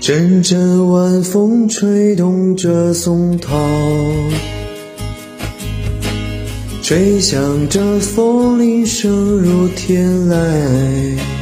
阵阵晚风吹动着松涛，吹响着风铃声如天籁。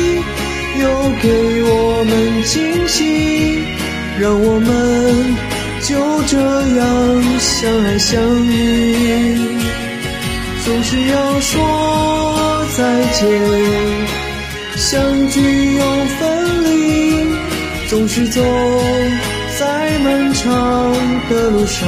给我们惊喜？让我们就这样相爱相依，总是要说再见，相聚又分离。总是走在漫长的路上。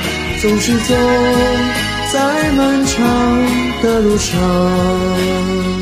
总是走在漫长的路上。